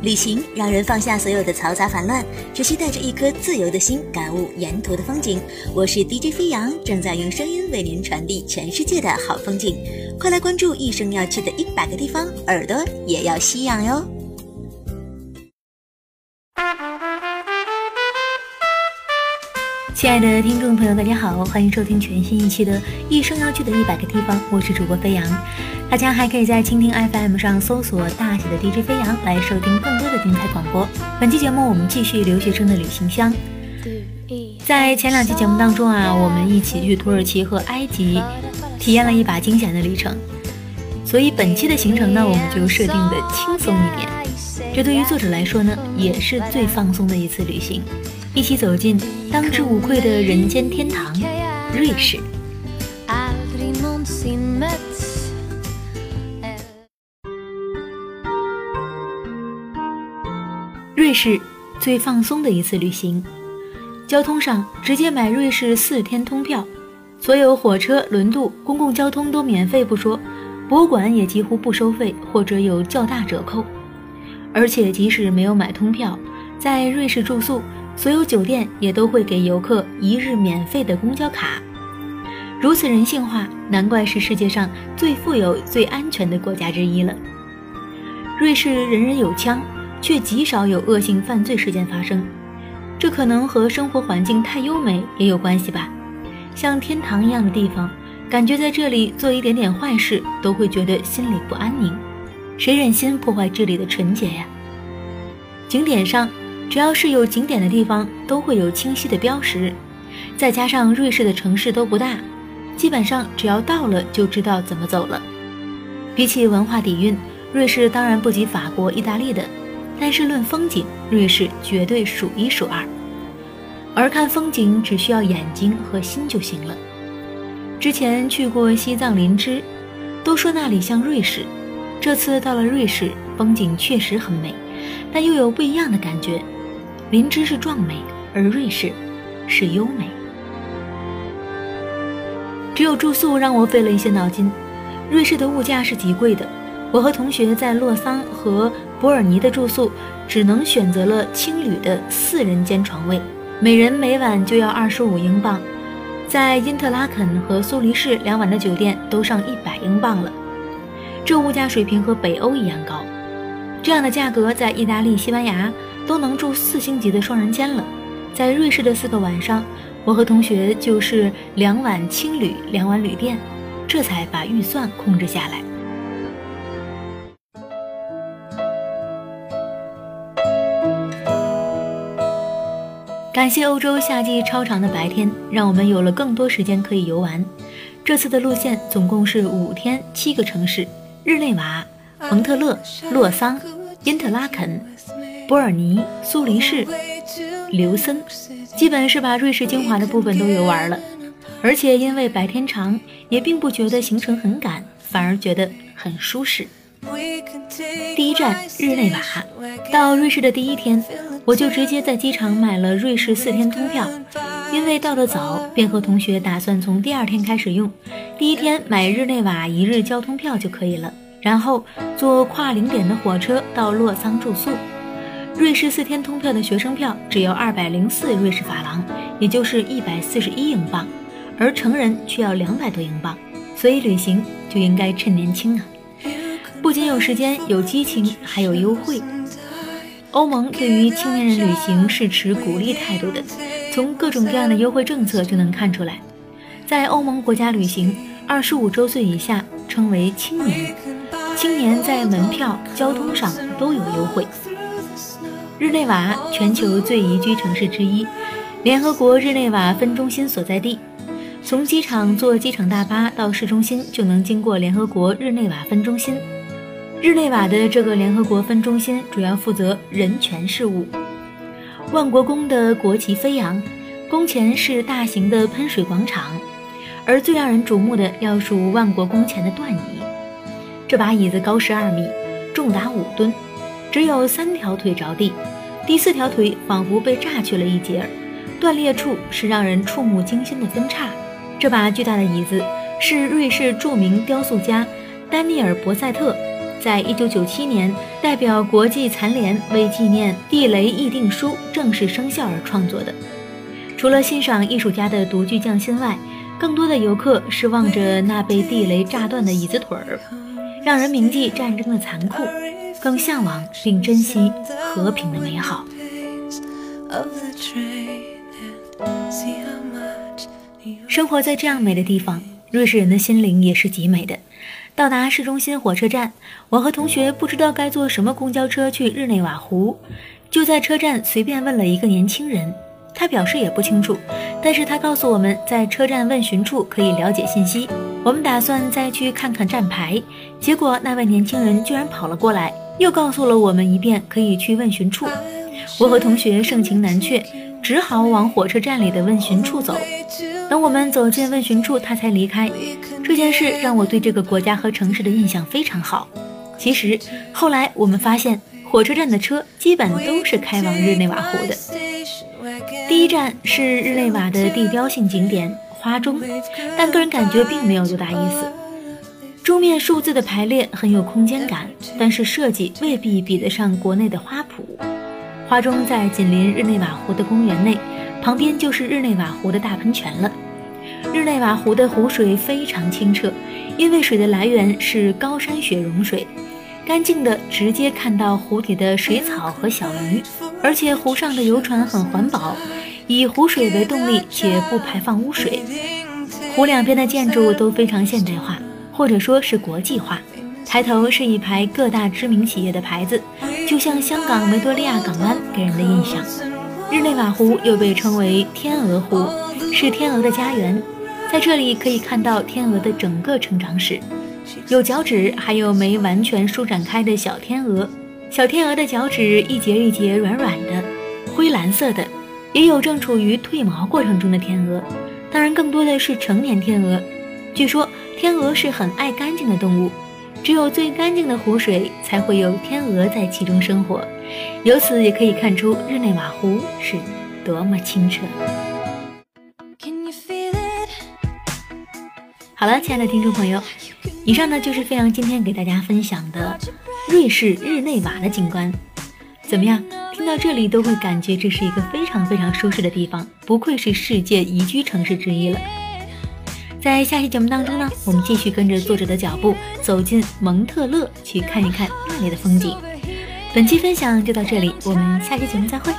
旅行让人放下所有的嘈杂烦乱，只需带着一颗自由的心，感悟沿途的风景。我是 DJ 飞扬，正在用声音为您传递全世界的好风景。快来关注一生要去的一百个地方，耳朵也要吸氧哟！亲爱的听众朋友，大家好，欢迎收听全新一期的《一生要去的一百个地方》，我是主播飞扬。大家还可以在蜻蜓 FM 上搜索大写的 DJ 飞扬来收听更多的精彩广播。本期节目我们继续留学生的旅行箱。在前两期节目当中啊，我们一起去土耳其和埃及体验了一把惊险的旅程，所以本期的行程呢，我们就设定的轻松一点。这对于作者来说呢，也是最放松的一次旅行。一起走进当之无愧的人间天堂——瑞士。瑞士最放松的一次旅行，交通上直接买瑞士四天通票，所有火车、轮渡、公共交通都免费不说，博物馆也几乎不收费或者有较大折扣。而且即使没有买通票，在瑞士住宿。所有酒店也都会给游客一日免费的公交卡，如此人性化，难怪是世界上最富有、最安全的国家之一了。瑞士人人有枪，却极少有恶性犯罪事件发生，这可能和生活环境太优美也有关系吧。像天堂一样的地方，感觉在这里做一点点坏事都会觉得心里不安宁，谁忍心破坏这里的纯洁呀？景点上。只要是有景点的地方，都会有清晰的标识。再加上瑞士的城市都不大，基本上只要到了就知道怎么走了。比起文化底蕴，瑞士当然不及法国、意大利的，但是论风景，瑞士绝对数一数二。而看风景只需要眼睛和心就行了。之前去过西藏林芝，都说那里像瑞士。这次到了瑞士，风景确实很美，但又有不一样的感觉。林芝是壮美，而瑞士是优美。只有住宿让我费了一些脑筋。瑞士的物价是极贵的，我和同学在洛桑和伯尔尼的住宿只能选择了青旅的四人间床位，每人每晚就要二十五英镑。在因特拉肯和苏黎世两晚的酒店都上一百英镑了，这物价水平和北欧一样高。这样的价格在意大利、西班牙。都能住四星级的双人间了，在瑞士的四个晚上，我和同学就是两晚青旅，两晚旅店，这才把预算控制下来。感谢欧洲夏季超长的白天，让我们有了更多时间可以游玩。这次的路线总共是五天七个城市：日内瓦、蒙特勒、洛桑、因特拉肯。伯尔尼、苏黎世、琉森，基本是把瑞士精华的部分都游玩了。而且因为白天长，也并不觉得行程很赶，反而觉得很舒适。第一站日内瓦，到瑞士的第一天，我就直接在机场买了瑞士四天通票，因为到得早，便和同学打算从第二天开始用。第一天买日内瓦一日交通票就可以了，然后坐跨零点的火车到洛桑住宿。瑞士四天通票的学生票只要二百零四瑞士法郎，也就是一百四十一英镑，而成人却要两百多英镑，所以旅行就应该趁年轻啊！不仅有时间、有激情，还有优惠。欧盟对于青年人旅行是持鼓励态度的，从各种各样的优惠政策就能看出来。在欧盟国家旅行，二十五周岁以下称为青年，青年在门票、交通上都有优惠。日内瓦，全球最宜居城市之一，联合国日内瓦分中心所在地。从机场坐机场大巴到市中心，就能经过联合国日内瓦分中心。日内瓦的这个联合国分中心主要负责人权事务。万国宫的国旗飞扬，宫前是大型的喷水广场，而最让人瞩目的要数万国宫前的段椅。这把椅子高十二米，重达五吨。只有三条腿着地，第四条腿仿佛被炸去了一截，断裂处是让人触目惊心的分叉。这把巨大的椅子是瑞士著名雕塑家丹尼尔·博塞特在一九九七年代表国际残联为纪念地雷议定书正式生效而创作的。除了欣赏艺术家的独具匠心外，更多的游客是望着那被地雷炸断的椅子腿儿，让人铭记战争的残酷，更向往并珍惜和平的美好。生活在这样美的地方，瑞士人的心灵也是极美的。到达市中心火车站，我和同学不知道该坐什么公交车去日内瓦湖，就在车站随便问了一个年轻人，他表示也不清楚，但是他告诉我们在车站问询处可以了解信息。我们打算再去看看站牌，结果那位年轻人居然跑了过来，又告诉了我们一遍可以去问询处。我和同学盛情难却，只好往火车站里的问询处走。等我们走进问询处，他才离开。这件事让我对这个国家和城市的印象非常好。其实后来我们发现，火车站的车基本都是开往日内瓦湖的。第一站是日内瓦的地标性景点花钟，但个人感觉并没有多大意思。钟面数字的排列很有空间感，但是设计未必比得上国内的花圃。花钟在紧邻日内瓦湖的公园内。旁边就是日内瓦湖的大喷泉了。日内瓦湖的湖水非常清澈，因为水的来源是高山雪融水，干净的直接看到湖底的水草和小鱼。而且湖上的游船很环保，以湖水为动力且不排放污水。湖两边的建筑都非常现代化，或者说是国际化。抬头是一排各大知名企业的牌子，就像香港维多利亚港湾给人的印象。日内瓦湖又被称为天鹅湖，是天鹅的家园。在这里可以看到天鹅的整个成长史，有脚趾，还有没完全舒展开的小天鹅。小天鹅的脚趾一节一节软软的，灰蓝色的，也有正处于褪毛过程中的天鹅。当然，更多的是成年天鹅。据说天鹅是很爱干净的动物。只有最干净的湖水，才会有天鹅在其中生活。由此也可以看出日内瓦湖是多么清澈。好了，亲爱的听众朋友，以上呢就是飞扬今天给大家分享的瑞士日内瓦的景观。怎么样？听到这里都会感觉这是一个非常非常舒适的地方，不愧是世界宜居城市之一了。在下期节目当中呢，我们继续跟着作者的脚步走进蒙特勒，去看一看那里的风景。本期分享就到这里，我们下期节目再会。